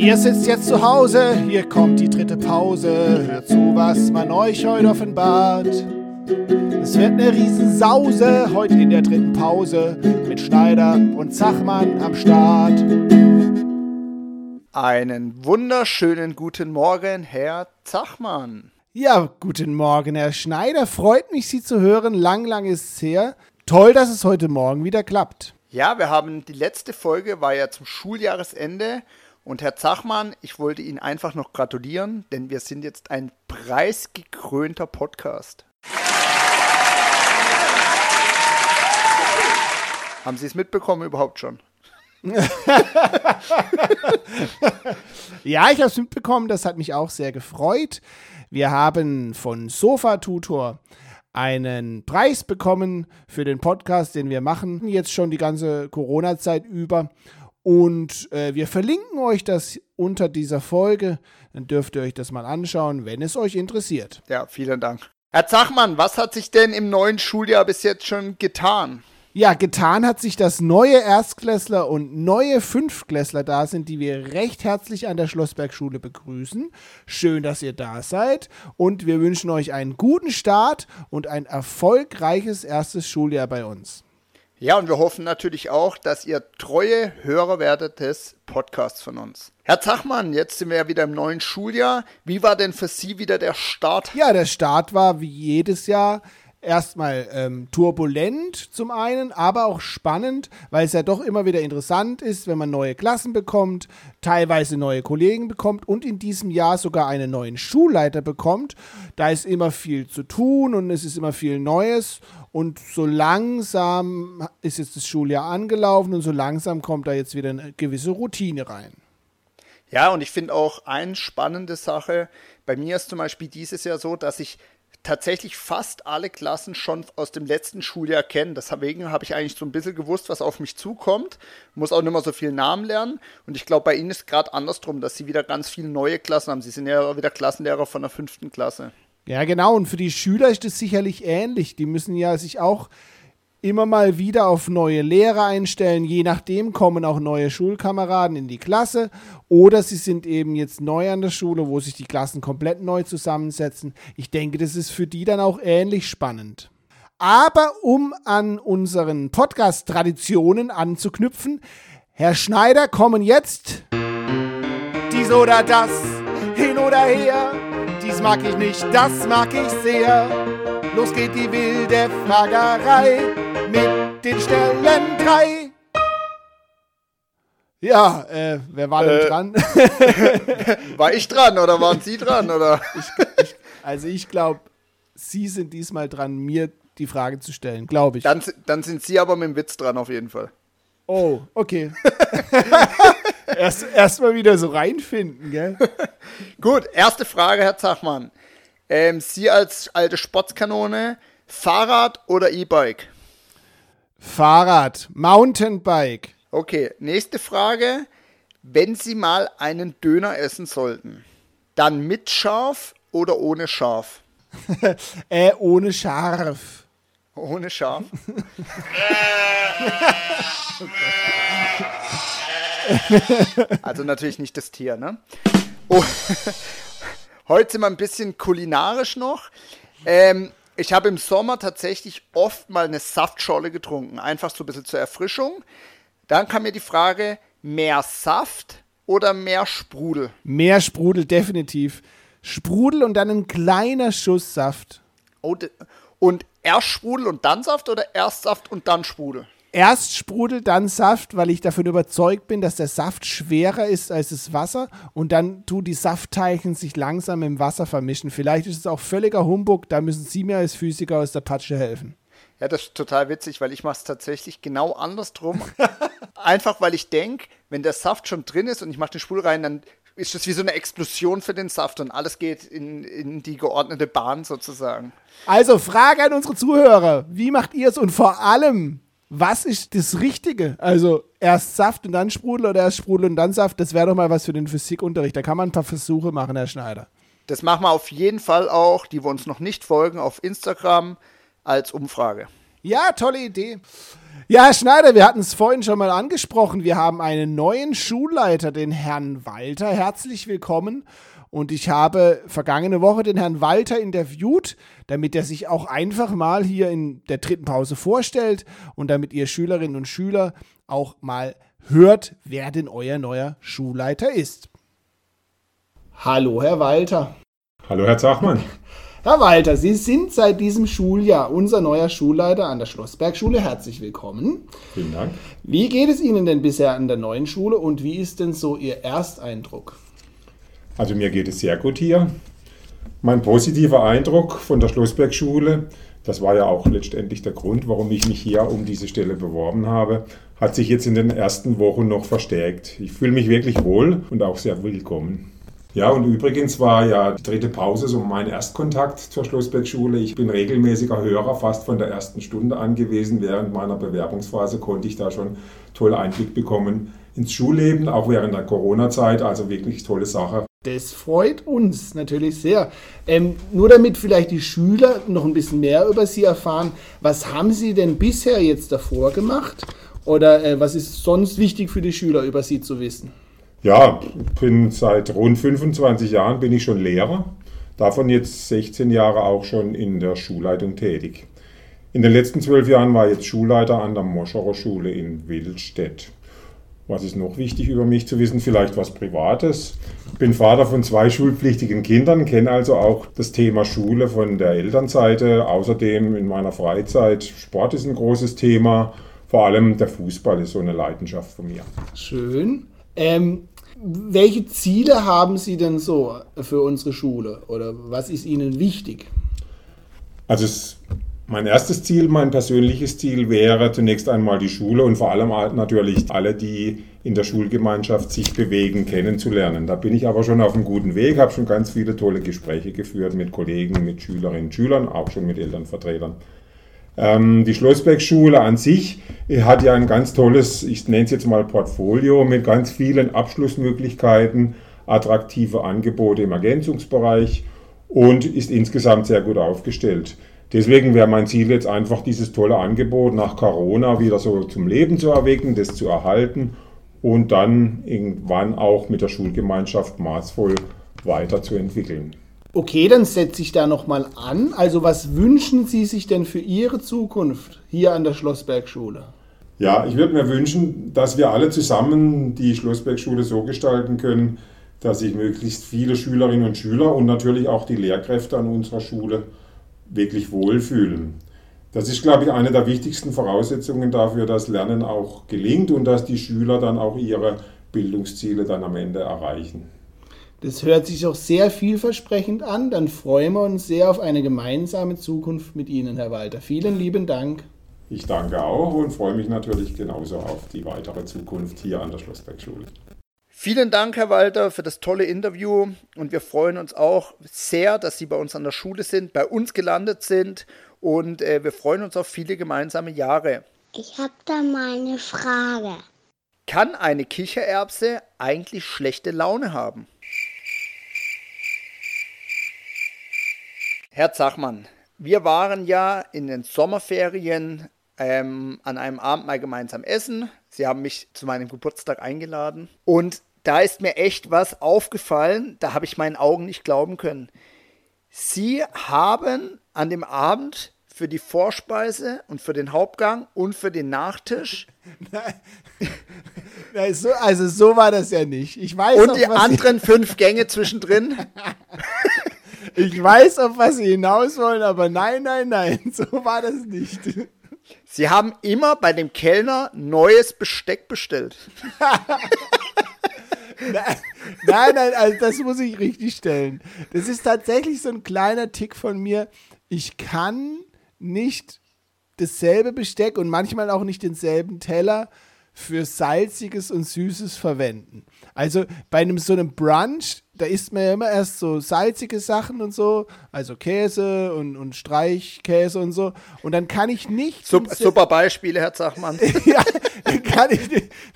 Ihr sitzt jetzt zu Hause, hier kommt die dritte Pause. Hört zu, was man euch heute offenbart. Es wird eine Riesensause heute in der dritten Pause mit Schneider und Zachmann am Start. Einen wunderschönen guten Morgen, Herr Zachmann. Ja, guten Morgen, Herr Schneider. Freut mich, Sie zu hören. Lang, lang ist es her. Toll, dass es heute Morgen wieder klappt. Ja, wir haben die letzte Folge war ja zum Schuljahresende und Herr Zachmann, ich wollte Ihnen einfach noch gratulieren, denn wir sind jetzt ein preisgekrönter Podcast. Haben Sie es mitbekommen überhaupt schon? ja, ich habe es mitbekommen, das hat mich auch sehr gefreut. Wir haben von Sofa Tutor einen Preis bekommen für den Podcast, den wir machen, jetzt schon die ganze Corona-Zeit über. Und äh, wir verlinken euch das unter dieser Folge. Dann dürft ihr euch das mal anschauen, wenn es euch interessiert. Ja, vielen Dank. Herr Zachmann, was hat sich denn im neuen Schuljahr bis jetzt schon getan? Ja, getan hat sich, dass neue Erstklässler und neue Fünftklässler da sind, die wir recht herzlich an der Schlossbergschule begrüßen. Schön, dass ihr da seid und wir wünschen euch einen guten Start und ein erfolgreiches erstes Schuljahr bei uns. Ja, und wir hoffen natürlich auch, dass ihr treue Hörer werdet des Podcasts von uns. Herr Zachmann, jetzt sind wir ja wieder im neuen Schuljahr. Wie war denn für Sie wieder der Start? Ja, der Start war wie jedes Jahr erstmal ähm, turbulent zum einen, aber auch spannend, weil es ja doch immer wieder interessant ist, wenn man neue Klassen bekommt, teilweise neue Kollegen bekommt und in diesem Jahr sogar einen neuen Schulleiter bekommt. Da ist immer viel zu tun und es ist immer viel Neues und so langsam ist jetzt das Schuljahr angelaufen und so langsam kommt da jetzt wieder eine gewisse Routine rein. Ja, und ich finde auch eine spannende Sache, bei mir ist zum Beispiel dieses Jahr so, dass ich tatsächlich fast alle Klassen schon aus dem letzten Schuljahr kenne. Deswegen habe ich eigentlich so ein bisschen gewusst, was auf mich zukommt. Muss auch nicht mehr so viel Namen lernen. Und ich glaube, bei Ihnen ist gerade andersrum, dass Sie wieder ganz viele neue Klassen haben. Sie sind ja wieder Klassenlehrer von der fünften Klasse. Ja, genau. Und für die Schüler ist es sicherlich ähnlich. Die müssen ja sich auch immer mal wieder auf neue Lehrer einstellen. Je nachdem kommen auch neue Schulkameraden in die Klasse oder sie sind eben jetzt neu an der Schule, wo sich die Klassen komplett neu zusammensetzen. Ich denke, das ist für die dann auch ähnlich spannend. Aber um an unseren Podcast-Traditionen anzuknüpfen, Herr Schneider, kommen jetzt dies oder das, hin oder her. Dies mag ich nicht, das mag ich sehr. Los geht die wilde Fragerei mit den Stellen drei. Ja, äh, wer war denn äh, dran? war ich dran oder waren Sie dran? Oder? Ich, ich, also ich glaube, Sie sind diesmal dran, mir die Frage zu stellen, glaube ich. Dann, dann sind Sie aber mit dem Witz dran auf jeden Fall. Oh, okay. erst, erst mal wieder so reinfinden, gell? Gut, erste Frage, Herr Zachmann. Ähm, Sie als alte Sportskanone, Fahrrad oder E-Bike? Fahrrad, Mountainbike. Okay, nächste Frage. Wenn Sie mal einen Döner essen sollten, dann mit Schaf oder ohne Schaf? äh, ohne Scharf. Ohne Schaf? also natürlich nicht das Tier, ne? Oh. Heute sind wir ein bisschen kulinarisch noch. Ähm, ich habe im Sommer tatsächlich oft mal eine Saftschorle getrunken, einfach so ein bisschen zur Erfrischung. Dann kam mir die Frage, mehr Saft oder mehr Sprudel? Mehr Sprudel, definitiv. Sprudel und dann ein kleiner Schuss Saft. Und erst Sprudel und dann Saft oder erst Saft und dann Sprudel? Erst Sprudel, dann Saft, weil ich davon überzeugt bin, dass der Saft schwerer ist als das Wasser und dann tun die Saftteilchen sich langsam im Wasser vermischen. Vielleicht ist es auch völliger Humbug, da müssen Sie mir als Physiker aus der Patsche helfen. Ja, das ist total witzig, weil ich mache es tatsächlich genau andersrum. Einfach weil ich denke, wenn der Saft schon drin ist und ich mache den Sprudel rein, dann ist das wie so eine Explosion für den Saft und alles geht in, in die geordnete Bahn sozusagen. Also Frage an unsere Zuhörer, wie macht ihr es und vor allem, was ist das Richtige? Also erst Saft und dann Sprudel oder erst Sprudel und dann Saft? Das wäre doch mal was für den Physikunterricht. Da kann man ein paar Versuche machen, Herr Schneider. Das machen wir auf jeden Fall auch, die wir uns noch nicht folgen, auf Instagram als Umfrage. Ja, tolle Idee. Ja, Herr Schneider, wir hatten es vorhin schon mal angesprochen. Wir haben einen neuen Schulleiter, den Herrn Walter. Herzlich willkommen. Und ich habe vergangene Woche den Herrn Walter interviewt, damit er sich auch einfach mal hier in der dritten Pause vorstellt und damit ihr Schülerinnen und Schüler auch mal hört, wer denn euer neuer Schulleiter ist. Hallo, Herr Walter. Hallo, Herr Zachmann. Herr Walter, Sie sind seit diesem Schuljahr unser neuer Schulleiter an der Schlossbergschule. Herzlich willkommen. Vielen Dank. Wie geht es Ihnen denn bisher an der neuen Schule und wie ist denn so Ihr Ersteindruck? Also mir geht es sehr gut hier. Mein positiver Eindruck von der Schlossbergschule, das war ja auch letztendlich der Grund, warum ich mich hier um diese Stelle beworben habe, hat sich jetzt in den ersten Wochen noch verstärkt. Ich fühle mich wirklich wohl und auch sehr willkommen. Ja, und übrigens war ja die dritte Pause so mein Erstkontakt zur Schlossbergschule. Ich bin regelmäßiger Hörer, fast von der ersten Stunde an gewesen. Während meiner Bewerbungsphase konnte ich da schon toll Einblick bekommen ins Schulleben, auch während der Corona-Zeit. Also wirklich tolle Sache. Das freut uns natürlich sehr. Ähm, nur damit vielleicht die Schüler noch ein bisschen mehr über Sie erfahren, was haben Sie denn bisher jetzt davor gemacht? Oder äh, was ist sonst wichtig für die Schüler über Sie zu wissen? Ja, bin seit rund 25 Jahren bin ich schon Lehrer, davon jetzt 16 Jahre auch schon in der Schulleitung tätig. In den letzten zwölf Jahren war ich jetzt Schulleiter an der Moscherer Schule in Wildstedt. Was ist noch wichtig über mich zu wissen? Vielleicht was Privates. Ich bin Vater von zwei schulpflichtigen Kindern, kenne also auch das Thema Schule von der Elternseite. Außerdem in meiner Freizeit Sport ist ein großes Thema. Vor allem der Fußball ist so eine Leidenschaft von mir. Schön. Ähm, welche Ziele haben Sie denn so für unsere Schule oder was ist Ihnen wichtig? Also es, mein erstes Ziel, mein persönliches Ziel wäre zunächst einmal die Schule und vor allem natürlich alle, die in der Schulgemeinschaft sich bewegen, kennenzulernen. Da bin ich aber schon auf einem guten Weg, habe schon ganz viele tolle Gespräche geführt mit Kollegen, mit Schülerinnen und Schülern, auch schon mit Elternvertretern. Ähm, die Schlossbergschule an sich hat ja ein ganz tolles, ich nenne es jetzt mal Portfolio mit ganz vielen Abschlussmöglichkeiten, attraktive Angebote im Ergänzungsbereich und ist insgesamt sehr gut aufgestellt. Deswegen wäre mein Ziel jetzt einfach, dieses tolle Angebot nach Corona wieder so zum Leben zu erwecken, das zu erhalten und dann irgendwann auch mit der Schulgemeinschaft maßvoll weiterzuentwickeln. Okay, dann setze ich da nochmal an. Also was wünschen Sie sich denn für Ihre Zukunft hier an der Schlossbergschule? Ja, ich würde mir wünschen, dass wir alle zusammen die Schlossbergschule so gestalten können, dass sich möglichst viele Schülerinnen und Schüler und natürlich auch die Lehrkräfte an unserer Schule wirklich wohlfühlen. Das ist, glaube ich, eine der wichtigsten Voraussetzungen dafür, dass Lernen auch gelingt und dass die Schüler dann auch ihre Bildungsziele dann am Ende erreichen. Das hört sich auch sehr vielversprechend an. Dann freuen wir uns sehr auf eine gemeinsame Zukunft mit Ihnen, Herr Walter. Vielen lieben Dank. Ich danke auch und freue mich natürlich genauso auf die weitere Zukunft hier an der Schlossbergschule. Vielen Dank, Herr Walter, für das tolle Interview. Und wir freuen uns auch sehr, dass Sie bei uns an der Schule sind, bei uns gelandet sind. Und äh, wir freuen uns auf viele gemeinsame Jahre. Ich habe da mal eine Frage. Kann eine Kichererbse eigentlich schlechte Laune haben? Herr Zachmann, wir waren ja in den Sommerferien ähm, an einem Abend mal gemeinsam essen. Sie haben mich zu meinem Geburtstag eingeladen. Und da ist mir echt was aufgefallen, da habe ich meinen Augen nicht glauben können. Sie haben an dem Abend für die Vorspeise und für den Hauptgang und für den Nachtisch. Nein. so, also so war das ja nicht. Ich weiß und die anderen fünf Gänge zwischendrin. Ich weiß, auf was Sie hinaus wollen, aber nein, nein, nein, so war das nicht. Sie haben immer bei dem Kellner neues Besteck bestellt. Nein, nein, also das muss ich richtig stellen. Das ist tatsächlich so ein kleiner Tick von mir. Ich kann nicht dasselbe Besteck und manchmal auch nicht denselben Teller für salziges und süßes verwenden. Also bei einem so einem Brunch, da isst man ja immer erst so salzige Sachen und so, also Käse und, und Streichkäse und so. Und dann kann ich nicht. Super, super Beispiele, Herr Zachmann. ja, dann kann, ich,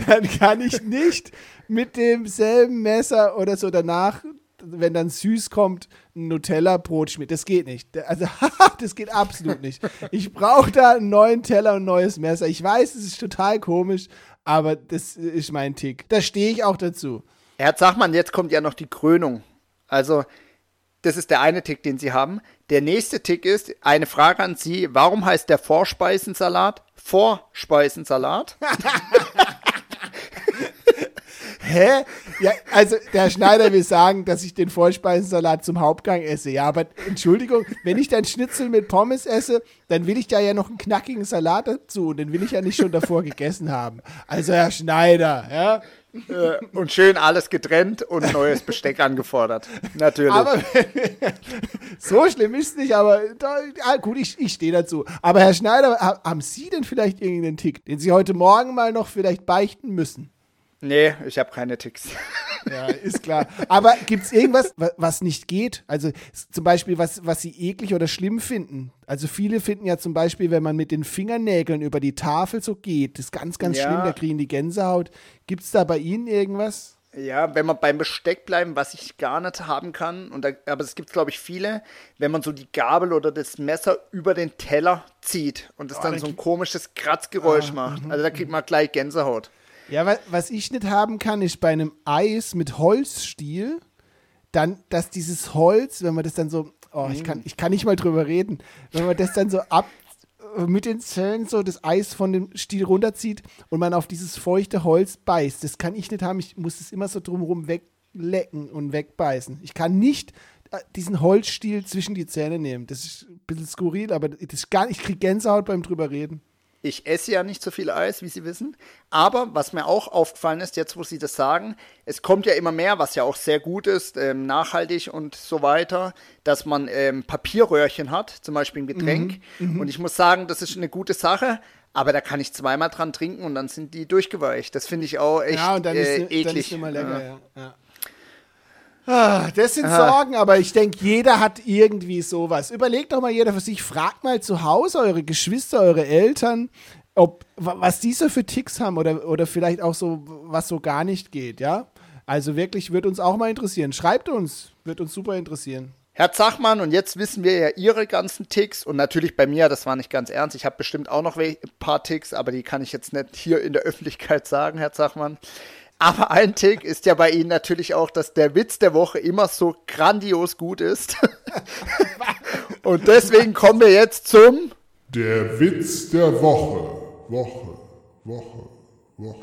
dann kann ich nicht mit demselben Messer oder so danach wenn dann süß kommt, ein Nutella-Brot schmiert. Das geht nicht. Also, das geht absolut nicht. Ich brauche da einen neuen Teller und ein neues Messer. Ich weiß, es ist total komisch, aber das ist mein Tick. Da stehe ich auch dazu. Herr Zachmann, jetzt kommt ja noch die Krönung. Also, das ist der eine Tick, den Sie haben. Der nächste Tick ist eine Frage an Sie. Warum heißt der Vorspeisensalat Vorspeisensalat? Hä? Ja, also der Schneider will sagen, dass ich den Vollspeisensalat zum Hauptgang esse. Ja, aber Entschuldigung, wenn ich dann Schnitzel mit Pommes esse, dann will ich da ja noch einen knackigen Salat dazu und den will ich ja nicht schon davor gegessen haben. Also Herr Schneider, ja. Äh, und schön alles getrennt und neues Besteck angefordert. Natürlich. Aber so schlimm ist es nicht, aber da, ah, gut, ich, ich stehe dazu. Aber Herr Schneider, haben Sie denn vielleicht irgendeinen Tick, den Sie heute Morgen mal noch vielleicht beichten müssen? Nee, ich habe keine Ticks. Ja, ist klar. Aber gibt es irgendwas, was nicht geht? Also zum Beispiel, was, was Sie eklig oder schlimm finden? Also viele finden ja zum Beispiel, wenn man mit den Fingernägeln über die Tafel so geht, das ist ganz, ganz ja. schlimm, da kriegen die Gänsehaut. Gibt es da bei Ihnen irgendwas? Ja, wenn wir beim Besteck bleiben, was ich gar nicht haben kann, und da, aber es gibt, glaube ich, viele, wenn man so die Gabel oder das Messer über den Teller zieht und es oh, dann so ein komisches Kratzgeräusch ah, macht. Also da kriegt man gleich Gänsehaut. Ja, was ich nicht haben kann, ist bei einem Eis mit Holzstiel, dann, dass dieses Holz, wenn man das dann so, oh, ich kann, ich kann nicht mal drüber reden, wenn man das dann so ab mit den Zellen so das Eis von dem Stiel runterzieht und man auf dieses feuchte Holz beißt. Das kann ich nicht haben. Ich muss es immer so drumherum weglecken und wegbeißen. Ich kann nicht äh, diesen Holzstiel zwischen die Zähne nehmen. Das ist ein bisschen skurril, aber das ist gar, ich kriege Gänsehaut beim drüber reden. Ich esse ja nicht so viel Eis, wie Sie wissen. Aber was mir auch aufgefallen ist, jetzt wo Sie das sagen, es kommt ja immer mehr, was ja auch sehr gut ist, ähm, nachhaltig und so weiter, dass man ähm, Papierröhrchen hat, zum Beispiel ein Getränk. Mhm, mhm. und ich muss sagen, das ist eine gute Sache. Aber da kann ich zweimal dran trinken und dann sind die durchgeweicht. Das finde ich auch echt ja, und dann äh, ist, eklig. Dann ist immer lecker, ja. ja. Ah, das sind ah. Sorgen, aber ich denke, jeder hat irgendwie sowas. Überlegt doch mal jeder für sich, fragt mal zu Hause eure Geschwister, eure Eltern, ob was die so für Ticks haben oder, oder vielleicht auch so, was so gar nicht geht, ja? Also wirklich, wird uns auch mal interessieren. Schreibt uns, wird uns super interessieren. Herr Zachmann, und jetzt wissen wir ja Ihre ganzen Ticks und natürlich bei mir, das war nicht ganz ernst, ich habe bestimmt auch noch ein paar Ticks, aber die kann ich jetzt nicht hier in der Öffentlichkeit sagen, Herr Zachmann. Aber ein Tick ist ja bei Ihnen natürlich auch, dass der Witz der Woche immer so grandios gut ist. Und deswegen kommen wir jetzt zum Der Witz der Woche. Woche, Woche, Woche.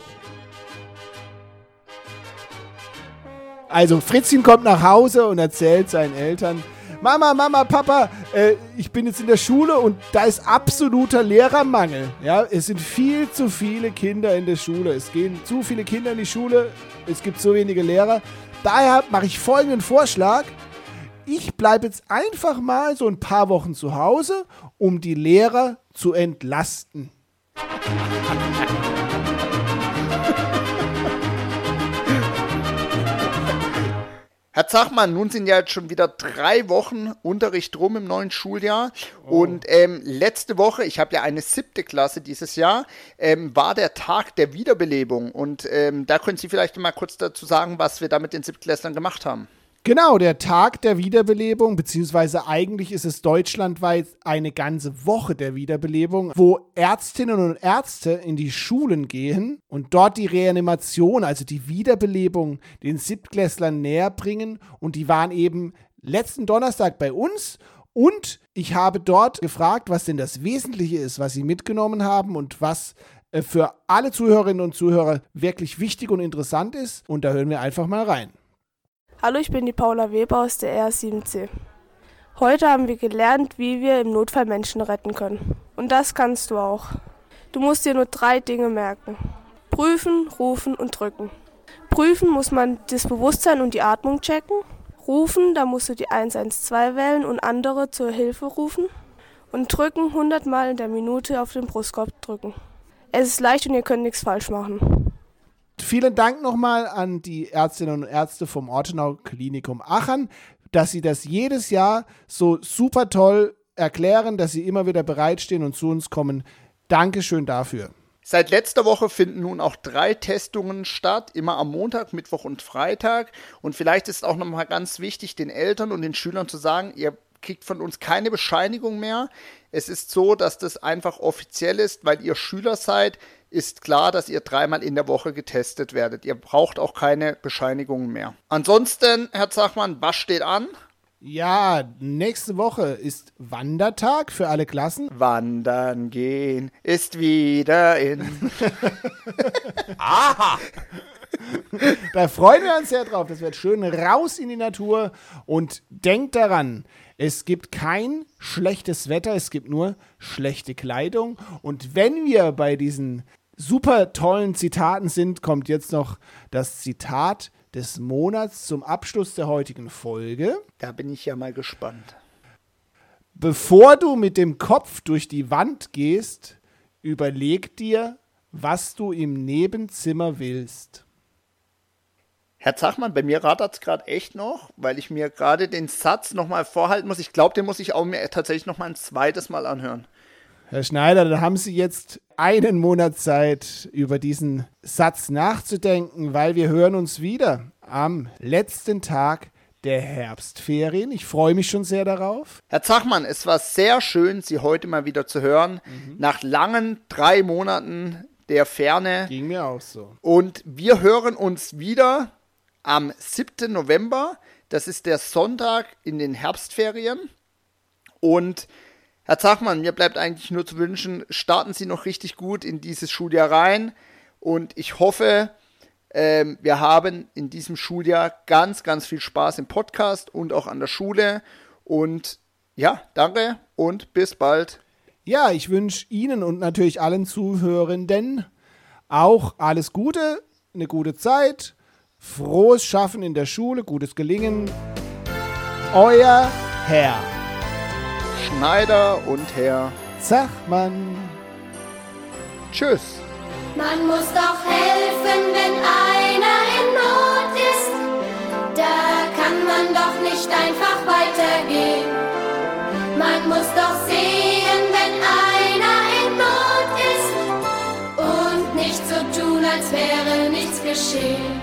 Also Fritzchen kommt nach Hause und erzählt seinen Eltern, Mama, Mama, Papa, äh, ich bin jetzt in der Schule und da ist absoluter Lehrermangel. Ja, es sind viel zu viele Kinder in der Schule. Es gehen zu viele Kinder in die Schule. Es gibt so wenige Lehrer. Daher mache ich folgenden Vorschlag. Ich bleibe jetzt einfach mal so ein paar Wochen zu Hause, um die Lehrer zu entlasten. Herr Zachmann, nun sind ja jetzt schon wieder drei Wochen Unterricht rum im neuen Schuljahr. Oh. Und ähm, letzte Woche, ich habe ja eine siebte Klasse dieses Jahr, ähm, war der Tag der Wiederbelebung. Und ähm, da können Sie vielleicht mal kurz dazu sagen, was wir da mit den Siebtklässlern gemacht haben. Genau, der Tag der Wiederbelebung, beziehungsweise eigentlich ist es deutschlandweit eine ganze Woche der Wiederbelebung, wo Ärztinnen und Ärzte in die Schulen gehen und dort die Reanimation, also die Wiederbelebung, den Siebtklässlern näher bringen. Und die waren eben letzten Donnerstag bei uns und ich habe dort gefragt, was denn das Wesentliche ist, was sie mitgenommen haben und was äh, für alle Zuhörerinnen und Zuhörer wirklich wichtig und interessant ist. Und da hören wir einfach mal rein. Hallo, ich bin die Paula Weber aus der R7C. Heute haben wir gelernt, wie wir im Notfall Menschen retten können. Und das kannst du auch. Du musst dir nur drei Dinge merken. Prüfen, rufen und drücken. Prüfen muss man das Bewusstsein und die Atmung checken. Rufen, da musst du die 112 wählen und andere zur Hilfe rufen. Und drücken 100 Mal in der Minute auf den Brustkorb drücken. Es ist leicht und ihr könnt nichts falsch machen. Vielen Dank nochmal an die Ärztinnen und Ärzte vom Ortenau Klinikum Aachen, dass sie das jedes Jahr so super toll erklären, dass sie immer wieder bereitstehen und zu uns kommen. Dankeschön dafür. Seit letzter Woche finden nun auch drei Testungen statt, immer am Montag, Mittwoch und Freitag. Und vielleicht ist auch nochmal ganz wichtig, den Eltern und den Schülern zu sagen, ihr kriegt von uns keine Bescheinigung mehr. Es ist so, dass das einfach offiziell ist, weil ihr Schüler seid, ist klar, dass ihr dreimal in der Woche getestet werdet. Ihr braucht auch keine Bescheinigungen mehr. Ansonsten, Herr Zachmann, was steht an? Ja, nächste Woche ist Wandertag für alle Klassen. Wandern gehen ist wieder in. Aha! Da freuen wir uns sehr drauf. Das wird schön raus in die Natur. Und denkt daran, es gibt kein schlechtes Wetter, es gibt nur schlechte Kleidung. Und wenn wir bei diesen super tollen Zitaten sind, kommt jetzt noch das Zitat des Monats zum Abschluss der heutigen Folge. Da bin ich ja mal gespannt. Bevor du mit dem Kopf durch die Wand gehst, überleg dir, was du im Nebenzimmer willst. Herr Zachmann, bei mir rattert es gerade echt noch, weil ich mir gerade den Satz nochmal vorhalten muss. Ich glaube, den muss ich auch mir tatsächlich nochmal ein zweites Mal anhören. Herr Schneider, da haben Sie jetzt einen Monat Zeit, über diesen Satz nachzudenken, weil wir hören uns wieder am letzten Tag der Herbstferien. Ich freue mich schon sehr darauf. Herr Zachmann, es war sehr schön, Sie heute mal wieder zu hören. Nach langen drei Monaten der Ferne. Ging mir auch so. Und wir hören uns wieder am 7. November. Das ist der Sonntag in den Herbstferien. Und Herr Zachmann, mir bleibt eigentlich nur zu wünschen, starten Sie noch richtig gut in dieses Schuljahr rein. Und ich hoffe, ähm, wir haben in diesem Schuljahr ganz, ganz viel Spaß im Podcast und auch an der Schule. Und ja, danke und bis bald. Ja, ich wünsche Ihnen und natürlich allen Zuhörenden auch alles Gute, eine gute Zeit, frohes Schaffen in der Schule, gutes Gelingen. Euer Herr Schneider und Herr. Zachmann. Tschüss. Man muss doch helfen, wenn einer in Not ist. Da kann man doch nicht einfach weitergehen. Man muss doch sehen, wenn einer in Not ist. Und nicht so tun, als wäre nichts geschehen.